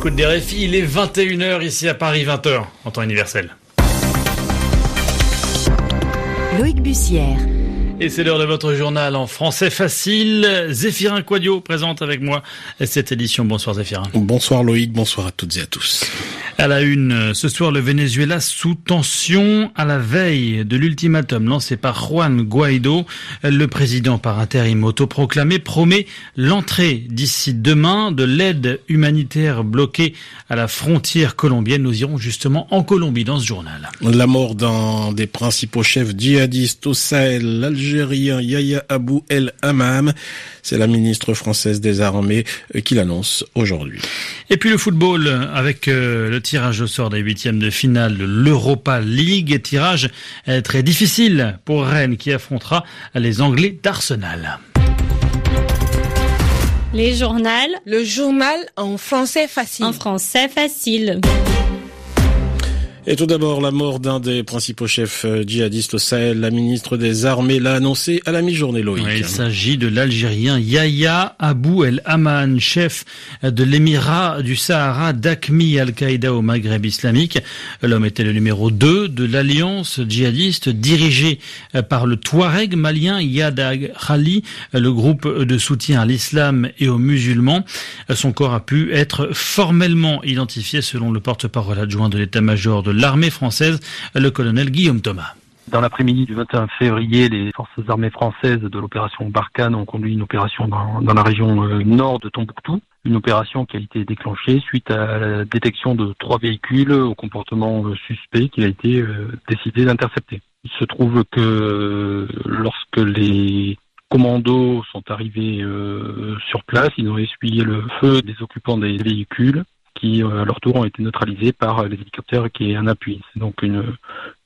l'écoute des réfis, il est 21h ici à Paris, 20h en temps universel. Loïc Bussière. Et c'est l'heure de votre journal en français facile. Zéphirin Quadio présente avec moi cette édition. Bonsoir Zéphirin. Bonsoir Loïc, bonsoir à toutes et à tous. À la une, ce soir, le Venezuela sous tension à la veille de l'ultimatum lancé par Juan Guaido. Le président par intérim autoproclamé promet l'entrée d'ici demain de l'aide humanitaire bloquée à la frontière colombienne. Nous irons justement en Colombie dans ce journal. La mort d'un des principaux chefs djihadistes au Sahel, l'Algérien Yahya Abou El Hamam. C'est la ministre française des Armées qui l'annonce aujourd'hui. Et puis le football avec euh, le tirage au sort des huitièmes de finale de l'Europa League. Tirage euh, très difficile pour Rennes qui affrontera les Anglais d'Arsenal. Les journaux. Le journal en français facile. En français facile. Et tout d'abord, la mort d'un des principaux chefs euh, djihadistes au Sahel. La ministre des Armées l'a annoncé à la mi-journée, Loïc. il s'agit de l'Algérien Yahya Abou El Haman, chef de l'émirat du Sahara d'Akmi Al-Qaïda au Maghreb islamique. L'homme était le numéro 2 de l'alliance djihadiste dirigée par le Touareg malien Yad Khali, le groupe de soutien à l'islam et aux musulmans. Son corps a pu être formellement identifié selon le porte-parole adjoint de l'état-major de l'armée française, le colonel Guillaume Thomas. Dans l'après-midi du 21 février, les forces armées françaises de l'opération Barkhane ont conduit une opération dans, la région euh, nord de Tombouctou. Une opération qui a été déclenchée suite à la détection de trois véhicules au comportement euh, suspect qu'il a été euh, décidé d'intercepter. Il se trouve que lorsque les commandos sont arrivés sur place, ils ont essuyé le feu des occupants des véhicules qui, euh, à leur tour, ont été neutralisés par les hélicoptères qui est un appui. C'est donc une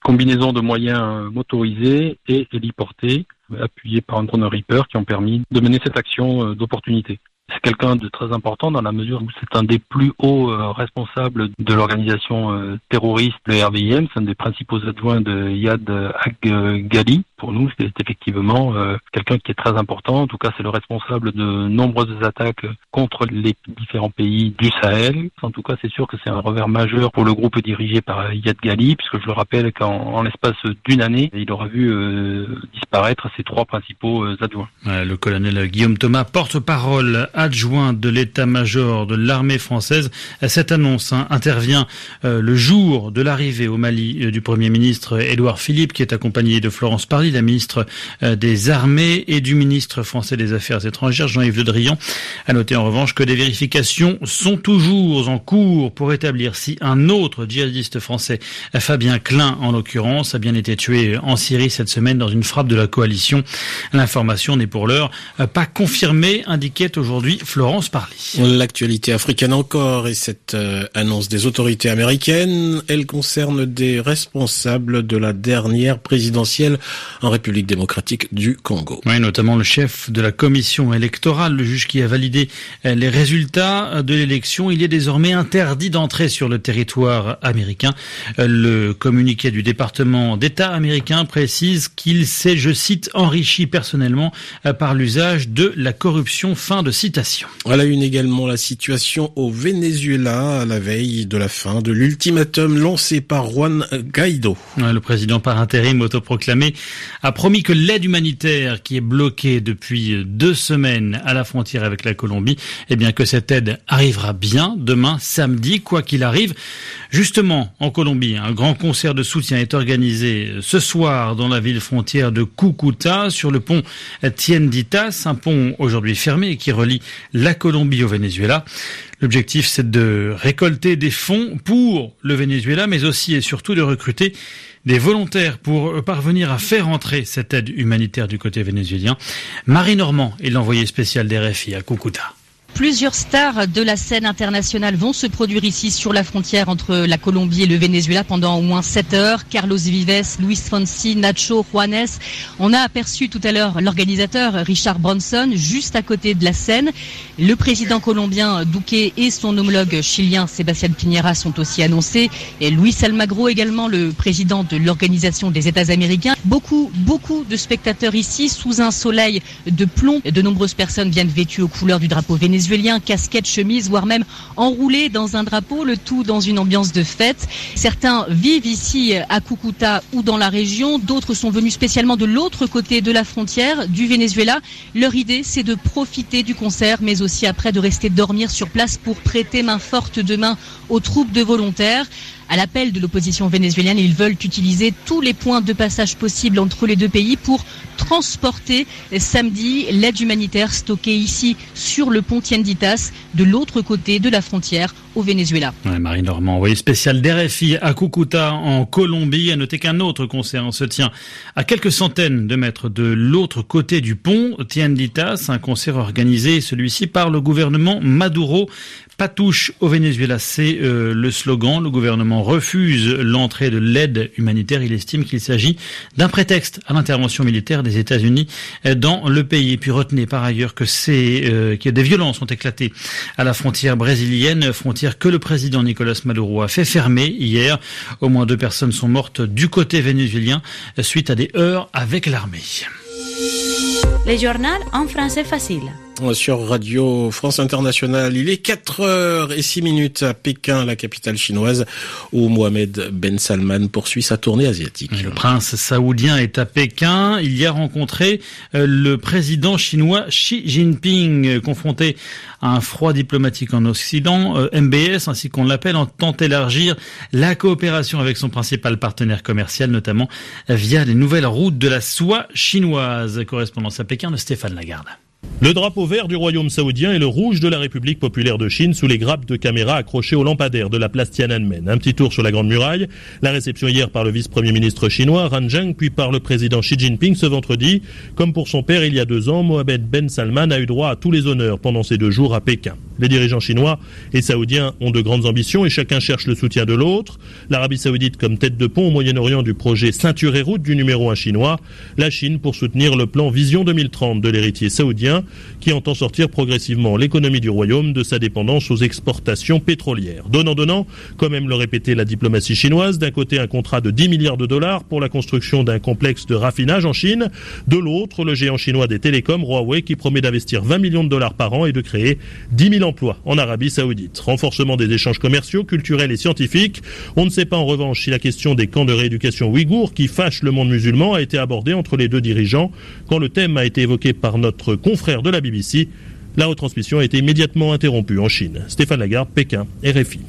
combinaison de moyens motorisés et héliportés, appuyés par un drone Reaper, qui ont permis de mener cette action euh, d'opportunité. C'est quelqu'un de très important dans la mesure où c'est un des plus hauts euh, responsables de l'organisation terroriste, le RVIM. C'est un des principaux adjoints de Yad Ag Ghali, pour nous, c'est effectivement euh, quelqu'un qui est très important. En tout cas, c'est le responsable de nombreuses attaques contre les différents pays du Sahel. En tout cas, c'est sûr que c'est un revers majeur pour le groupe dirigé par Yad Ghali, puisque je le rappelle qu'en l'espace d'une année, il aura vu euh, disparaître ses trois principaux euh, adjoints. le colonel Guillaume Thomas, porte-parole adjoint de l'état-major de l'armée française. Cette annonce hein, intervient le jour de l'arrivée au Mali du Premier ministre Édouard Philippe, qui est accompagné de Florence Parly, la ministre euh, des Armées et du ministre français des Affaires étrangères, Jean-Yves Le Drian. A noté en revanche que des vérifications sont toujours en cours pour établir si un autre djihadiste français, Fabien Klein en l'occurrence, a bien été tué en Syrie cette semaine dans une frappe de la coalition. L'information n'est pour l'heure pas confirmée, indiquait aujourd'hui Florence Parly. L'actualité africaine encore et cette euh, annonce des autorités américaines, elle concerne des responsables de la dernière présidentielle en République démocratique du Congo. Oui, notamment le chef de la commission électorale, le juge qui a validé euh, les résultats de l'élection. Il est désormais interdit d'entrer sur le territoire américain. Euh, le communiqué du département d'État américain précise qu'il s'est, je cite, enrichi personnellement euh, par l'usage de la corruption. Fin de citation. Elle a une également la situation au Venezuela à la veille de la fin de l'ultimatum lancé par Juan Guaido. Le président par intérim autoproclamé a promis que l'aide humanitaire qui est bloquée depuis deux semaines à la frontière avec la Colombie, eh bien que cette aide arrivera bien demain samedi, quoi qu'il arrive. Justement, en Colombie, un grand concert de soutien est organisé ce soir dans la ville frontière de Cucuta sur le pont Tienditas, un pont aujourd'hui fermé qui relie la Colombie au Venezuela. L'objectif, c'est de récolter des fonds pour le Venezuela, mais aussi et surtout de recruter des volontaires pour parvenir à faire entrer cette aide humanitaire du côté vénézuélien. Marie Normand est l'envoyé spécial des RFI à Cucuta. Plusieurs stars de la scène internationale vont se produire ici sur la frontière entre la Colombie et le Venezuela pendant au moins 7 heures. Carlos Vives, Luis Fonsi, Nacho Juanes. On a aperçu tout à l'heure l'organisateur Richard Bronson juste à côté de la scène. Le président colombien Duque et son homologue chilien Sébastien Piñera sont aussi annoncés. Et Luis Almagro également, le président de l'Organisation des États américains. Beaucoup, beaucoup de spectateurs ici sous un soleil de plomb. De nombreuses personnes viennent vêtues aux couleurs du drapeau vénézuélien vénézuéliens, casquettes, chemises, voire même enroulés dans un drapeau, le tout dans une ambiance de fête. Certains vivent ici à Cucuta ou dans la région, d'autres sont venus spécialement de l'autre côté de la frontière, du Venezuela. Leur idée, c'est de profiter du concert, mais aussi après de rester dormir sur place pour prêter main forte demain aux troupes de volontaires. À l'appel de l'opposition vénézuélienne, ils veulent utiliser tous les points de passage possibles entre les deux pays pour transporter samedi l'aide humanitaire stockée ici sur le pont De l'autre côté de la frontière au Venezuela. Marie Normand, envoyé spécial d'RFI à Cucuta en Colombie. À noter qu'un autre concert se tient à quelques centaines de mètres de l'autre côté du pont Tienditas, un concert organisé celui-ci par le gouvernement Maduro. Pas touche au Venezuela, c'est euh, le slogan. Le gouvernement refuse l'entrée de l'aide humanitaire. Il estime qu'il s'agit d'un prétexte à l'intervention militaire des États-Unis dans le pays. Et puis retenez par ailleurs que c'est euh, que des violences ont éclaté à la frontière brésilienne, frontière que le président Nicolas Maduro a fait fermer hier. Au moins deux personnes sont mortes du côté vénézuélien suite à des heurts avec l'armée. Le journal en français facile sur Radio France Internationale. Il est 4 heures et 6 minutes à Pékin, la capitale chinoise, où Mohamed Ben Salman poursuit sa tournée asiatique. Le prince saoudien est à Pékin. Il y a rencontré euh, le président chinois Xi Jinping, confronté à un froid diplomatique en Occident. Euh, MBS, ainsi qu'on l'appelle, entend élargir la coopération avec son principal partenaire commercial, notamment via les nouvelles routes de la soie chinoise. Correspondance à Pékin de Stéphane Lagarde. Le drapeau vert du royaume saoudien et le rouge de la République populaire de Chine sous les grappes de caméras accrochées au lampadaire de la place Tiananmen. Un petit tour sur la Grande Muraille, la réception hier par le vice-premier ministre chinois Han Zheng, puis par le président Xi Jinping ce vendredi. Comme pour son père il y a deux ans, Mohamed Ben Salman a eu droit à tous les honneurs pendant ces deux jours à Pékin. Les dirigeants chinois et saoudiens ont de grandes ambitions et chacun cherche le soutien de l'autre. L'Arabie saoudite comme tête de pont au Moyen-Orient du projet Ceinture et route du numéro 1 chinois. La Chine pour soutenir le plan Vision 2030 de l'héritier saoudien qui entend sortir progressivement l'économie du royaume de sa dépendance aux exportations pétrolières. Donnant-donnant, comme aime le répéter la diplomatie chinoise, d'un côté un contrat de 10 milliards de dollars pour la construction d'un complexe de raffinage en Chine, de l'autre le géant chinois des télécoms Huawei qui promet d'investir 20 millions de dollars par an et de créer 10 000 emplois en Arabie saoudite. Renforcement des échanges commerciaux, culturels et scientifiques. On ne sait pas en revanche si la question des camps de rééducation ouïghours qui fâchent le monde musulman a été abordée entre les deux dirigeants quand le thème a été évoqué par notre confrère de la BBC. La retransmission a été immédiatement interrompue en Chine. Stéphane Lagarde, Pékin, RFI.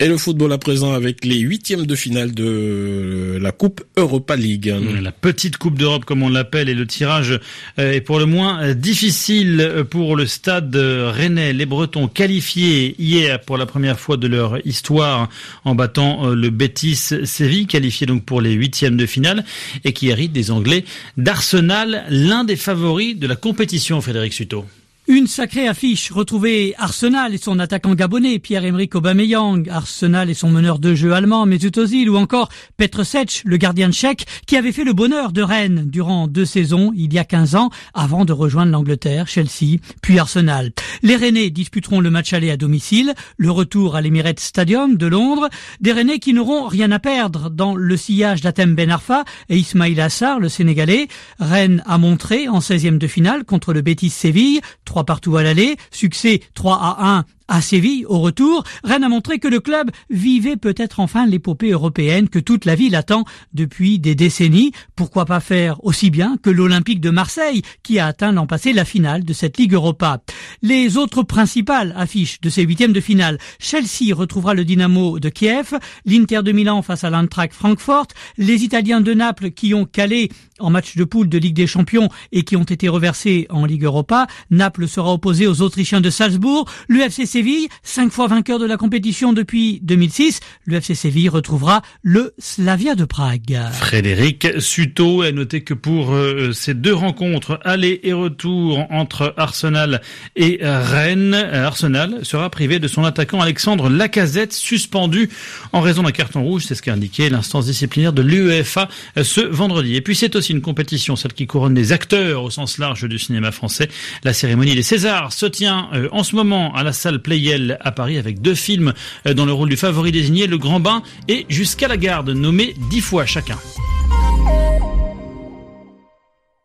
Et le football à présent avec les huitièmes de finale de la Coupe Europa League. La petite Coupe d'Europe comme on l'appelle et le tirage euh, est pour le moins euh, difficile pour le stade rennais. Les Bretons qualifiés hier pour la première fois de leur histoire en battant euh, le Betis Séville, qualifié donc pour les huitièmes de finale et qui hérite des Anglais d'Arsenal, l'un des favoris de la compétition, Frédéric Suto. Une sacrée affiche. Retrouver Arsenal et son attaquant gabonais, Pierre-Emerick Aubameyang, Arsenal et son meneur de jeu allemand, Mesut Ozil, ou encore Petr Cech, le gardien tchèque, qui avait fait le bonheur de Rennes durant deux saisons, il y a 15 ans, avant de rejoindre l'Angleterre, Chelsea, puis Arsenal. Les Rennais disputeront le match aller à domicile, le retour à l'Emirates Stadium de Londres, des Rennais qui n'auront rien à perdre dans le sillage d'Atem Ben Arfa et Ismail Assar, le Sénégalais. Rennes a montré en 16e de finale contre le Betis Séville, 3 partout à l'aller, succès 3 à 1 à Séville, au retour, Rennes a montré que le club vivait peut-être enfin l'épopée européenne que toute la ville attend depuis des décennies. Pourquoi pas faire aussi bien que l'Olympique de Marseille, qui a atteint l'an passé la finale de cette Ligue Europa. Les autres principales affiches de ces huitièmes de finale, Chelsea retrouvera le Dynamo de Kiev, l'Inter de Milan face à l'Eintracht Francfort, les Italiens de Naples qui ont calé en match de poule de Ligue des Champions et qui ont été reversés en Ligue Europa. Naples sera opposé aux Autrichiens de Salzbourg. L'UFC Séville, cinq fois vainqueur de la compétition depuis 2006, l'UFC Séville retrouvera le Slavia de Prague. Frédéric Suto a noté que pour euh, ces deux rencontres, aller et retour entre Arsenal et Rennes, Arsenal sera privé de son attaquant Alexandre Lacazette, suspendu en raison d'un carton rouge. C'est ce qu'a indiqué l'instance disciplinaire de l'UEFA ce vendredi. Et puis c'est aussi une compétition, celle qui couronne les acteurs au sens large du cinéma français. La cérémonie des Césars se tient euh, en ce moment à la salle Playel à Paris avec deux films euh, dans le rôle du favori désigné, Le Grand Bain et Jusqu'à la garde, nommés dix fois chacun.